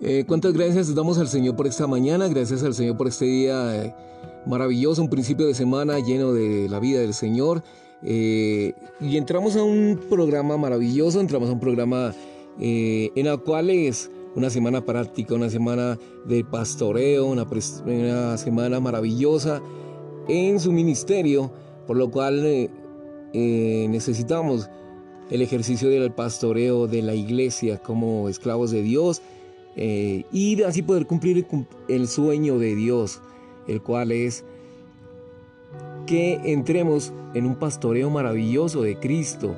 Eh, ¿Cuántas gracias damos al Señor por esta mañana? Gracias al Señor por este día eh, maravilloso, un principio de semana lleno de la vida del Señor. Eh, y entramos a un programa maravilloso, entramos a un programa en el cual es una semana práctica, una semana de pastoreo, una, una semana maravillosa en su ministerio, por lo cual necesitamos el ejercicio del pastoreo de la iglesia como esclavos de Dios eh, y así poder cumplir el sueño de Dios, el cual es que entremos en un pastoreo maravilloso de Cristo,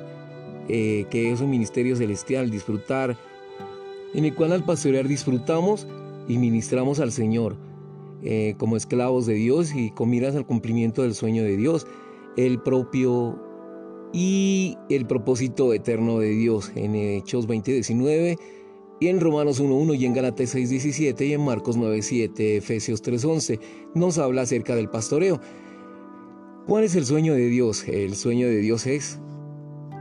eh, que es un ministerio celestial, disfrutar, en el cual al pastorear disfrutamos y ministramos al Señor eh, como esclavos de Dios y con miras al cumplimiento del sueño de Dios, el propio y el propósito eterno de Dios. En Hechos 20:19 y en Romanos 1.1 y en Galates 6.17 y en Marcos 9.7, Efesios 3.11 nos habla acerca del pastoreo. ¿Cuál es el sueño de Dios? El sueño de Dios es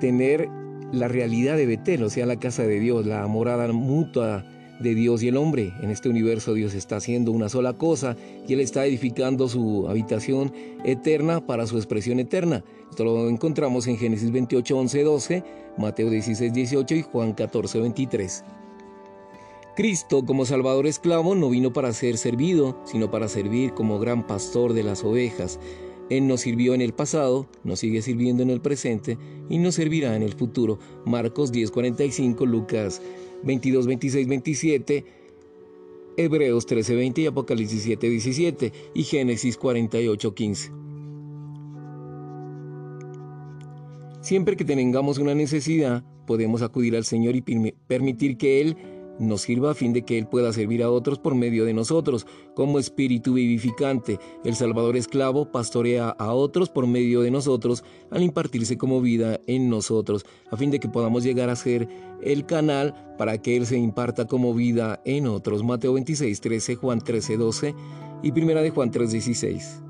tener la realidad de Betel, o sea, la casa de Dios, la morada mutua de Dios y el hombre. En este universo Dios está haciendo una sola cosa y Él está edificando su habitación eterna para su expresión eterna. Esto lo encontramos en Génesis 28, 11, 12, Mateo 16, 18 y Juan 14, 23. Cristo como Salvador esclavo no vino para ser servido, sino para servir como gran pastor de las ovejas. Él nos sirvió en el pasado, nos sigue sirviendo en el presente y nos servirá en el futuro. Marcos 10:45, Lucas 22, 26, 27, Hebreos 13, 20 y Apocalipsis 7, 17 y Génesis 48, 15. Siempre que tengamos una necesidad, podemos acudir al Señor y permitir que Él nos sirva a fin de que Él pueda servir a otros por medio de nosotros, como espíritu vivificante. El Salvador esclavo pastorea a otros por medio de nosotros al impartirse como vida en nosotros, a fin de que podamos llegar a ser el canal para que Él se imparta como vida en otros. Mateo 26, 13, Juan 13, 12 y Primera de Juan 3, 16.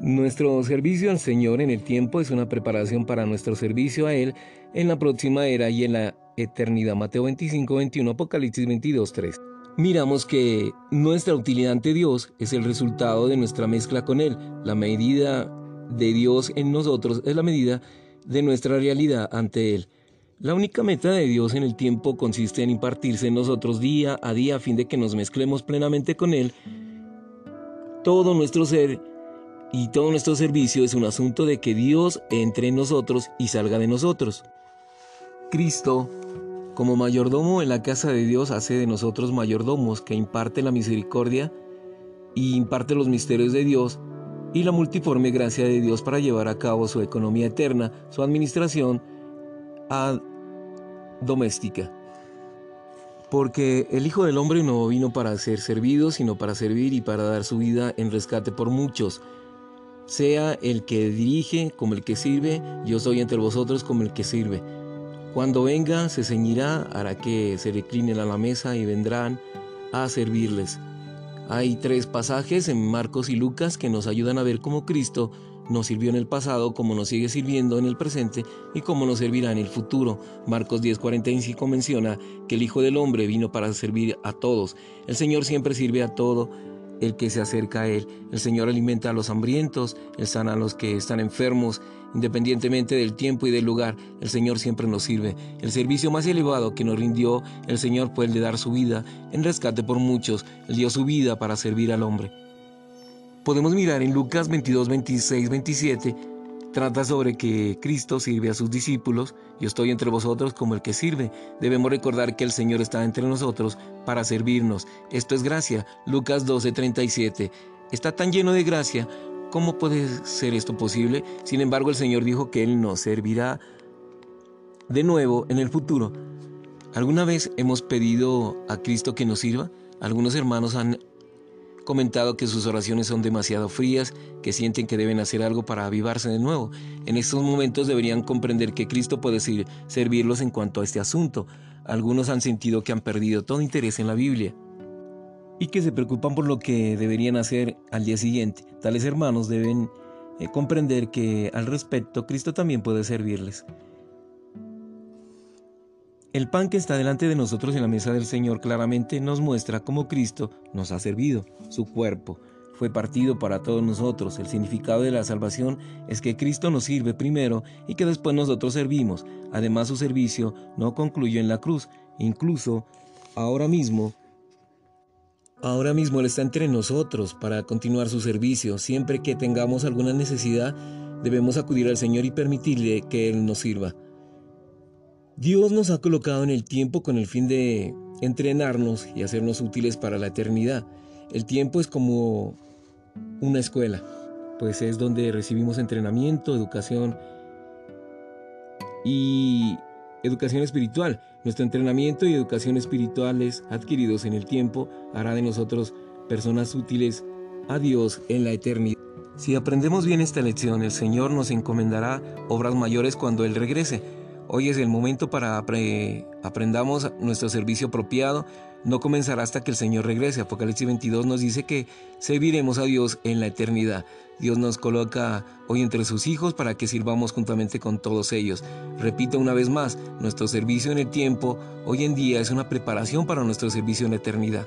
Nuestro servicio al Señor en el tiempo es una preparación para nuestro servicio a Él en la próxima era y en la eternidad. Mateo 25, 21, Apocalipsis 22, 3. Miramos que nuestra utilidad ante Dios es el resultado de nuestra mezcla con Él. La medida de Dios en nosotros es la medida de nuestra realidad ante Él. La única meta de Dios en el tiempo consiste en impartirse en nosotros día a día a fin de que nos mezclemos plenamente con Él. Todo nuestro ser y todo nuestro servicio es un asunto de que Dios entre en nosotros y salga de nosotros. Cristo como mayordomo en la casa de Dios hace de nosotros mayordomos que imparte la misericordia y imparte los misterios de Dios y la multiforme gracia de Dios para llevar a cabo su economía eterna, su administración doméstica. Porque el Hijo del Hombre no vino para ser servido, sino para servir y para dar su vida en rescate por muchos. Sea el que dirige como el que sirve, yo soy entre vosotros como el que sirve. Cuando venga, se ceñirá, hará que se reclinen a la mesa y vendrán a servirles. Hay tres pasajes en Marcos y Lucas que nos ayudan a ver cómo Cristo nos sirvió en el pasado, cómo nos sigue sirviendo en el presente y cómo nos servirá en el futuro. Marcos 10:45 menciona que el Hijo del Hombre vino para servir a todos. El Señor siempre sirve a todo el que se acerca a Él. El Señor alimenta a los hambrientos, Él sana a los que están enfermos, independientemente del tiempo y del lugar, el Señor siempre nos sirve. El servicio más elevado que nos rindió el Señor fue el de dar su vida en rescate por muchos. Él dio su vida para servir al hombre. Podemos mirar en Lucas 22, 26, 27 trata sobre que Cristo sirve a sus discípulos, yo estoy entre vosotros como el que sirve. Debemos recordar que el Señor está entre nosotros para servirnos. Esto es gracia. Lucas 12:37. Está tan lleno de gracia, ¿cómo puede ser esto posible? Sin embargo, el Señor dijo que Él nos servirá de nuevo en el futuro. ¿Alguna vez hemos pedido a Cristo que nos sirva? Algunos hermanos han comentado que sus oraciones son demasiado frías, que sienten que deben hacer algo para avivarse de nuevo. En estos momentos deberían comprender que Cristo puede servirlos en cuanto a este asunto. Algunos han sentido que han perdido todo interés en la Biblia y que se preocupan por lo que deberían hacer al día siguiente. Tales hermanos deben eh, comprender que al respecto Cristo también puede servirles. El pan que está delante de nosotros en la mesa del Señor claramente nos muestra cómo Cristo nos ha servido, su cuerpo. Fue partido para todos nosotros. El significado de la salvación es que Cristo nos sirve primero y que después nosotros servimos. Además su servicio no concluyó en la cruz. Incluso ahora mismo, ahora mismo Él está entre nosotros para continuar su servicio. Siempre que tengamos alguna necesidad, debemos acudir al Señor y permitirle que Él nos sirva. Dios nos ha colocado en el tiempo con el fin de entrenarnos y hacernos útiles para la eternidad. El tiempo es como una escuela, pues es donde recibimos entrenamiento, educación y educación espiritual. Nuestro entrenamiento y educación espirituales adquiridos en el tiempo hará de nosotros personas útiles a Dios en la eternidad. Si aprendemos bien esta lección, el Señor nos encomendará obras mayores cuando Él regrese Hoy es el momento para aprendamos nuestro servicio apropiado. No comenzará hasta que el Señor regrese. Apocalipsis 22 nos dice que serviremos a Dios en la eternidad. Dios nos coloca hoy entre sus hijos para que sirvamos juntamente con todos ellos. Repito una vez más, nuestro servicio en el tiempo hoy en día es una preparación para nuestro servicio en la eternidad.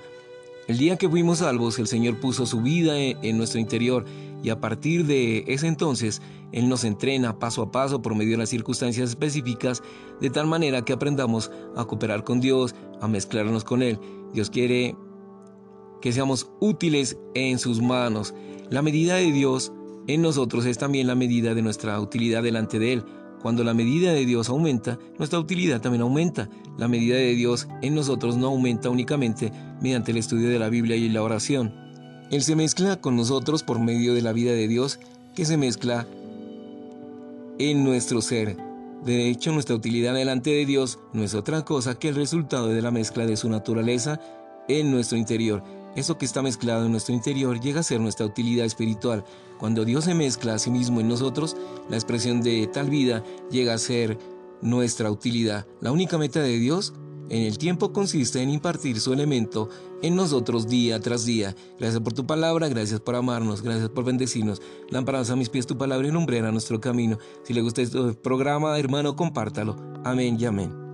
El día que fuimos salvos, el Señor puso su vida en nuestro interior y a partir de ese entonces Él nos entrena paso a paso por medio de las circunstancias específicas de tal manera que aprendamos a cooperar con Dios, a mezclarnos con Él. Dios quiere que seamos útiles en sus manos. La medida de Dios en nosotros es también la medida de nuestra utilidad delante de Él. Cuando la medida de Dios aumenta, nuestra utilidad también aumenta. La medida de Dios en nosotros no aumenta únicamente mediante el estudio de la Biblia y la oración. Él se mezcla con nosotros por medio de la vida de Dios que se mezcla en nuestro ser. De hecho, nuestra utilidad delante de Dios no es otra cosa que el resultado de la mezcla de su naturaleza en nuestro interior. Eso que está mezclado en nuestro interior llega a ser nuestra utilidad espiritual. Cuando Dios se mezcla a sí mismo en nosotros, la expresión de tal vida llega a ser nuestra utilidad. La única meta de Dios en el tiempo consiste en impartir su elemento en nosotros día tras día. Gracias por tu palabra, gracias por amarnos, gracias por bendecirnos. Lámparas a mis pies tu palabra y lumbrera nuestro camino. Si le gusta este programa, hermano, compártalo. Amén y amén.